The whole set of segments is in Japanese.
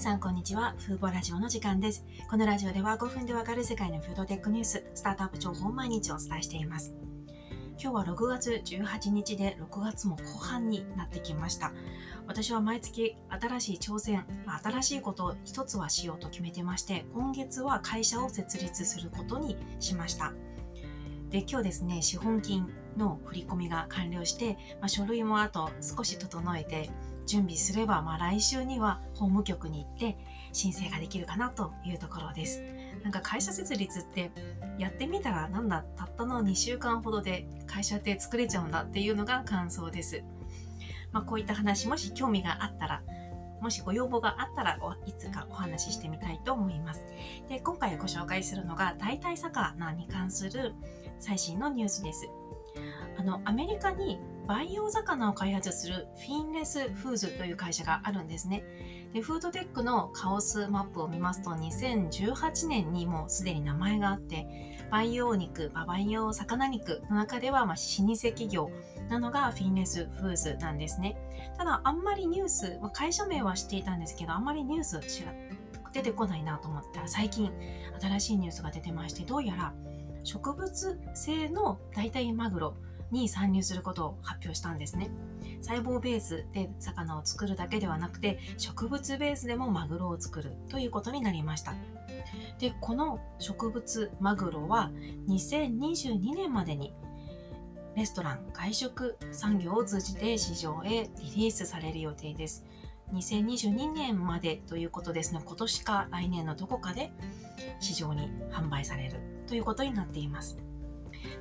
さんこんにちは。フーボラジオの時間です。このラジオでは5分でわかる世界のフードテックニュース、スタートアップ情報を毎日お伝えしています。今日は6月18日で6月も後半になってきました。私は毎月新しい挑戦、新しいことを一つはしようと決めてまして、今月は会社を設立することにしました。で、今日ですね、資本金の振り込みが完了して、まあ、書類もあと少し整えて、準備すれば、まあ、来週には法務局に行って申請ができるかなというところです。なんか会社設立ってやってみたらなんだ、たったの2週間ほどで会社って作れちゃうんだっていうのが感想です。まあ、こういった話、もし興味があったら、もしご要望があったらいつかお話ししてみたいと思います。で、今回ご紹介するのが代替魚に関する最新のニュースです。あの、アメリカに培養魚を開発するフィンレスフーズという会社があるんですね。で、フードテックのカオスマップを見ますと、2018年にもうすでに名前があって、培養肉、培養魚肉の中では、まあ、老舗企業なのがフィンレスフーズなんですね。ただ、あんまりニュース、まあ、会社名は知っていたんですけど、あんまりニュース出てこないなと思ったら、最近新しいニュースが出てまして、どうやら植物性の代替マグロ、に参入することを発表したんですね。細胞ベースで魚を作るだけではなくて、植物ベースでもマグロを作るということになりました。で、この植物マグロは2022年までにレストラン、外食産業を通じて市場へリリースされる予定です。2022年までということですのね。今年か来年のどこかで市場に販売されるということになっています。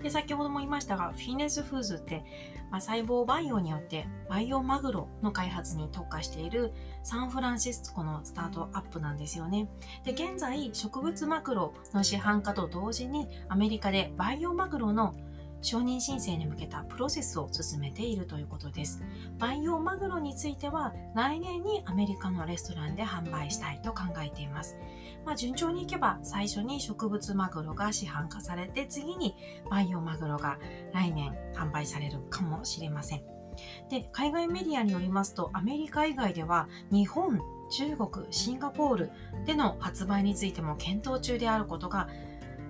で、先ほども言いましたが、フィネスフーズって、まあ、細胞培養によってバイオマグロの開発に特化しているサンフランシスコのスタートアップなんですよね。で、現在、植物マグロの市販化と同時にアメリカでバイオマグロの承認申請に向けたプロセスを進めているということです。培養マグロについては来年にアメリカのレストランで販売したいと考えています。まあ、順調にいけば最初に植物マグロが市販化されて次に培養マグロが来年販売されるかもしれません。で、海外メディアによりますとアメリカ以外では日本、中国、シンガポールでの発売についても検討中であることが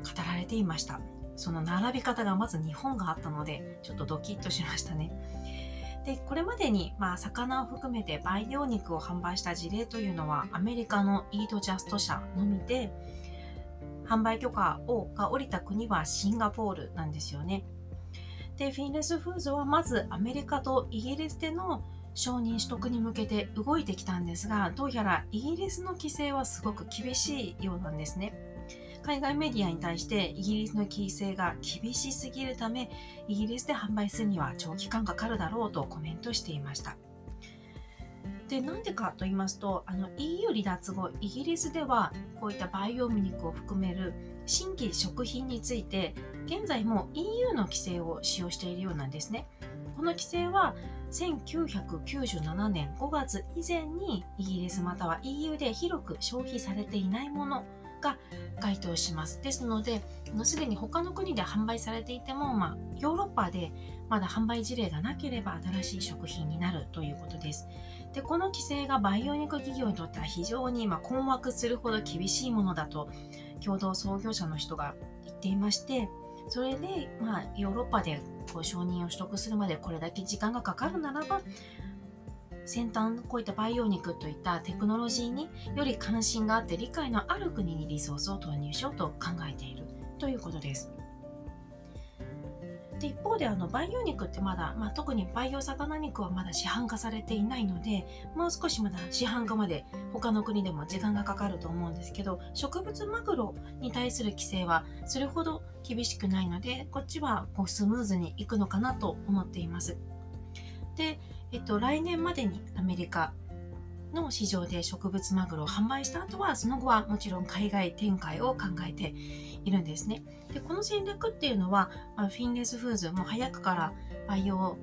語られていました。その並び方がまず日本があったので、ちょっとドキッとしましたね。で、これまでに、まあ、魚を含めて培養肉を販売した事例というのは、アメリカのイートジャスト社のみで、販売許可をが下りた国はシンガポールなんですよね。で、フィンレスフーズはまずアメリカとイギリスでの承認取得に向けて動いてきたんですが、どうやらイギリスの規制はすごく厳しいようなんですね。海外メディアに対してイギリスの規制が厳しすぎるため、イギリスで販売するには長期間かかるだろうとコメントしていました。で、なんでかと言いますと、あの EU 離脱後、イギリスではこういった培養肉を含める新規食品について、現在も EU の規制を使用しているようなんですね。この規制は1997年5月以前にイギリスまたは EU で広く消費されていないものが該当します。ですので、すでに他の国で販売されていても、まあ、ヨーロッパでまだ販売事例がなければ新しい食品になるということです。で、この規制が培養肉企業にとっては非常にま困惑するほど厳しいものだと、共同創業者の人が言っていまして、それで、まあ、ヨーロッパでこう承認を取得するまでこれだけ時間がかかるならば、先端、こういった培養肉といったテクノロジーにより関心があって理解のある国にリソースを投入しようと考えているということです。で一方であの培養肉ってまだ、まあ、特に培養魚肉はまだ市販化されていないのでもう少しまだ市販化まで他の国でも時間がかかると思うんですけど植物マグロに対する規制はそれほど厳しくないのでこっちはこうスムーズにいくのかなと思っています。でえっと、来年までにアメリカの市場で植物マグロを販売した後は、その後はもちろん海外展開を考えているんですね。で、この戦略っていうのは、ま、フィンレスフーズも早くから培養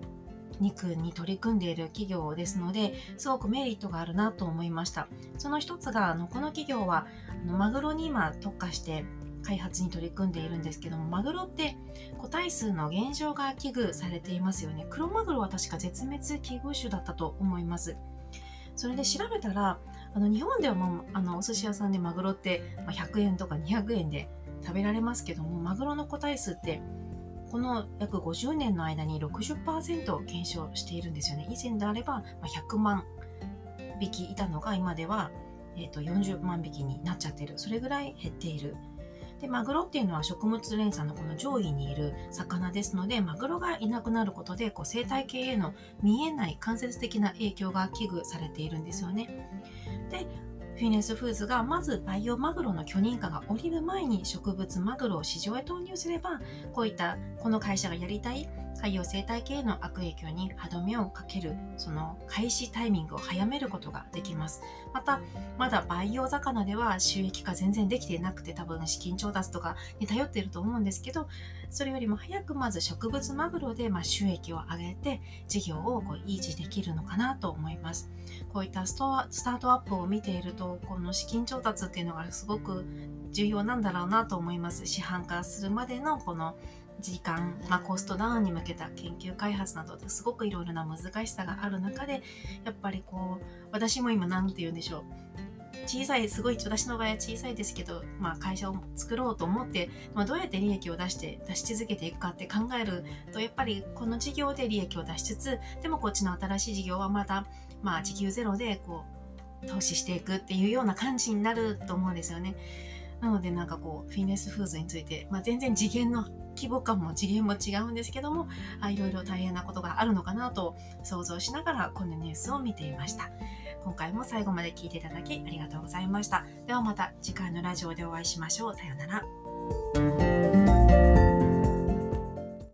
肉に取り組んでいる企業ですので、すごくメリットがあるなと思いました。その一つが、あのこの企業はあのマグロに今特化して開発に取り組んでいるんですけども、マグロって個体数の減少が危惧されていますよね。クロマグロは確か絶滅危惧種だったと思います。それで調べたらあの日本ではもうあのお寿司屋さんでマグロってま100円とか200円で食べられますけどもマグロの個体数ってこの約50年の間に60%減少しているんですよね。以前であれば100万匹いたのが今では、えー、と40万匹になっちゃってる。それぐらい減っている。で、マグロっていうのは食物連鎖のこの上位にいる魚ですので、マグロがいなくなることでこう生態系への見えない間接的な影響が危惧されているんですよね。で、フィネスフーズがまず培養マグロの許認可が下りる前に植物マグロを市場へ投入すればこういったこの会社がやりたい海洋生態系への悪影響に歯止めをかけるその開始タイミングを早めることができます。またまだ培養魚では収益化全然できていなくて多分資金調達とかに頼っていると思うんですけどそれよりも早くまず植物マグロでま収益を上げて事業をこう維持できるのかなと思います。こういったストアスタートアップを見ているとこの資金調達っていうのがすごく重要なんだろうなと思います。市販化するまでのこの時間、まあ、コストダウンに向けた研究開発などですごくいろいろな難しさがある中でやっぱりこう私も今何て言うんでしょう。小さいすごい私の場合は小さいですけど、まあ、会社を作ろうと思って、まあ、どうやって利益を出して出し続けていくかって考えるとやっぱりこの事業で利益を出しつつでもこっちの新しい事業はまた、まあ、時給ゼロでこう投資していくっていうような感じになると思うんですよね。なのでなんかこうフィネスフーズについて、まあ、全然次元の規模感も次元も違うんですけどもあいろいろ大変なことがあるのかなと想像しながらこのニュースを見ていました。今回も最後まで聞いていただきありがとうございました。ではまた次回のラジオでお会いしましょう。さようなら。